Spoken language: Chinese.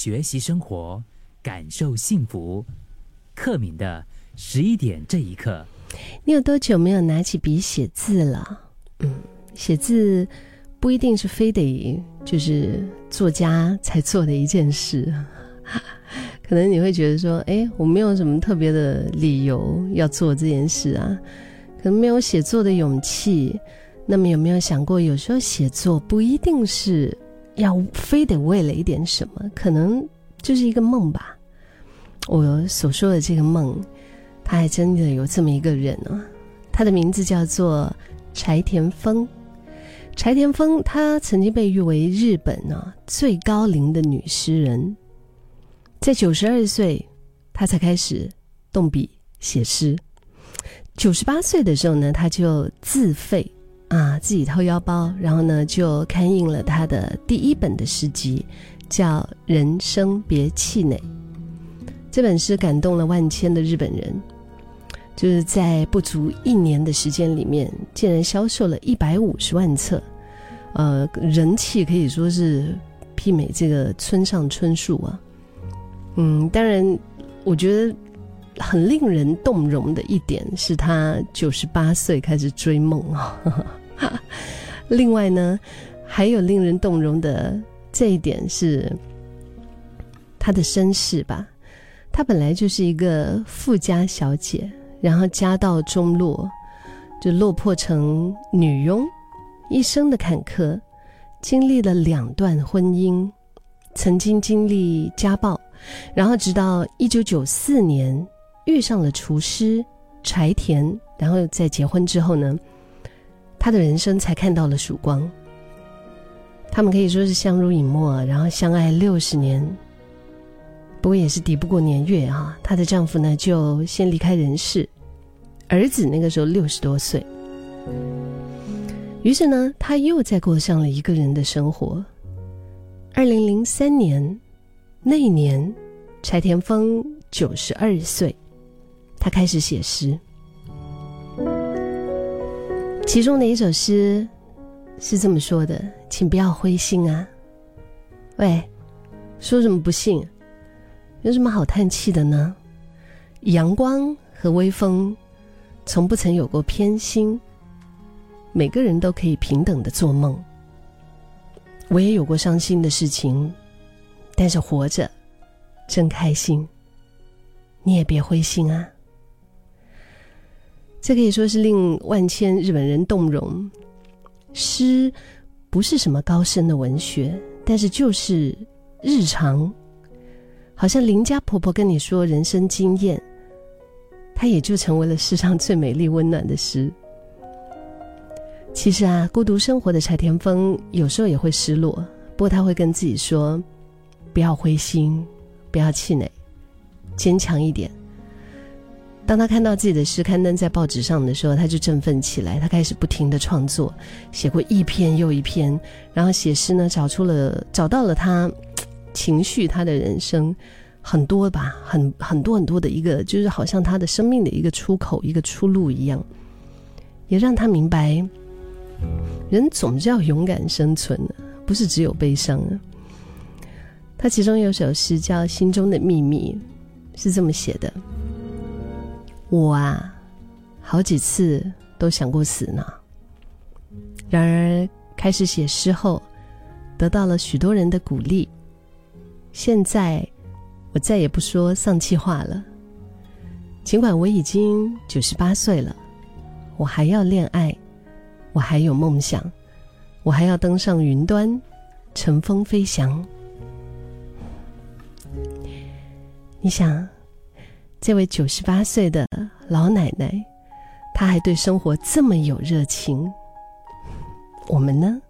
学习生活，感受幸福。克敏的十一点这一刻，你有多久没有拿起笔写字了？嗯，写字不一定是非得就是作家才做的一件事。可能你会觉得说，哎，我没有什么特别的理由要做这件事啊，可能没有写作的勇气。那么有没有想过，有时候写作不一定是要非得为了一点什么，可能就是一个梦吧。我所说的这个梦，他还真的有这么一个人啊，他的名字叫做柴田丰。柴田丰，他曾经被誉为日本啊最高龄的女诗人。在九十二岁，他才开始动笔写诗。九十八岁的时候呢，他就自费啊，自己掏腰包，然后呢就刊印了他的第一本的诗集，叫《人生别气馁》。这本诗感动了万千的日本人，就是在不足一年的时间里面，竟然销售了一百五十万册，呃，人气可以说是媲美这个村上春树啊。嗯，当然，我觉得很令人动容的一点是他九十八岁开始追梦啊。另外呢，还有令人动容的这一点是他的身世吧。她本来就是一个富家小姐，然后家道中落，就落魄成女佣，一生的坎坷，经历了两段婚姻，曾经经历家暴。然后，直到一九九四年遇上了厨师柴田，然后在结婚之后呢，他的人生才看到了曙光。他们可以说是相濡以沫，然后相爱六十年。不过也是抵不过年月啊，她的丈夫呢就先离开人世，儿子那个时候六十多岁。于是呢，她又再过上了一个人的生活。二零零三年。那一年，柴田丰九十二岁，他开始写诗。其中的一首诗是这么说的：“请不要灰心啊，喂，说什么不幸？有什么好叹气的呢？阳光和微风，从不曾有过偏心。每个人都可以平等的做梦。我也有过伤心的事情。”但是活着，真开心。你也别灰心啊。这可以说是令万千日本人动容。诗不是什么高深的文学，但是就是日常。好像邻家婆婆跟你说人生经验，它也就成为了世上最美丽温暖的诗。其实啊，孤独生活的柴田丰有时候也会失落，不过他会跟自己说。不要灰心，不要气馁，坚强一点。当他看到自己的诗刊登在报纸上的时候，他就振奋起来。他开始不停的创作，写过一篇又一篇，然后写诗呢，找出了找到了他情绪，他的人生很多吧，很很多很多的一个，就是好像他的生命的一个出口，一个出路一样，也让他明白，人总是要勇敢生存的，不是只有悲伤啊。他其中有首诗叫《心中的秘密》，是这么写的：“我啊，好几次都想过死呢。然而开始写诗后，得到了许多人的鼓励。现在我再也不说丧气话了。尽管我已经九十八岁了，我还要恋爱，我还有梦想，我还要登上云端，乘风飞翔。”你想，这位九十八岁的老奶奶，她还对生活这么有热情。我们呢？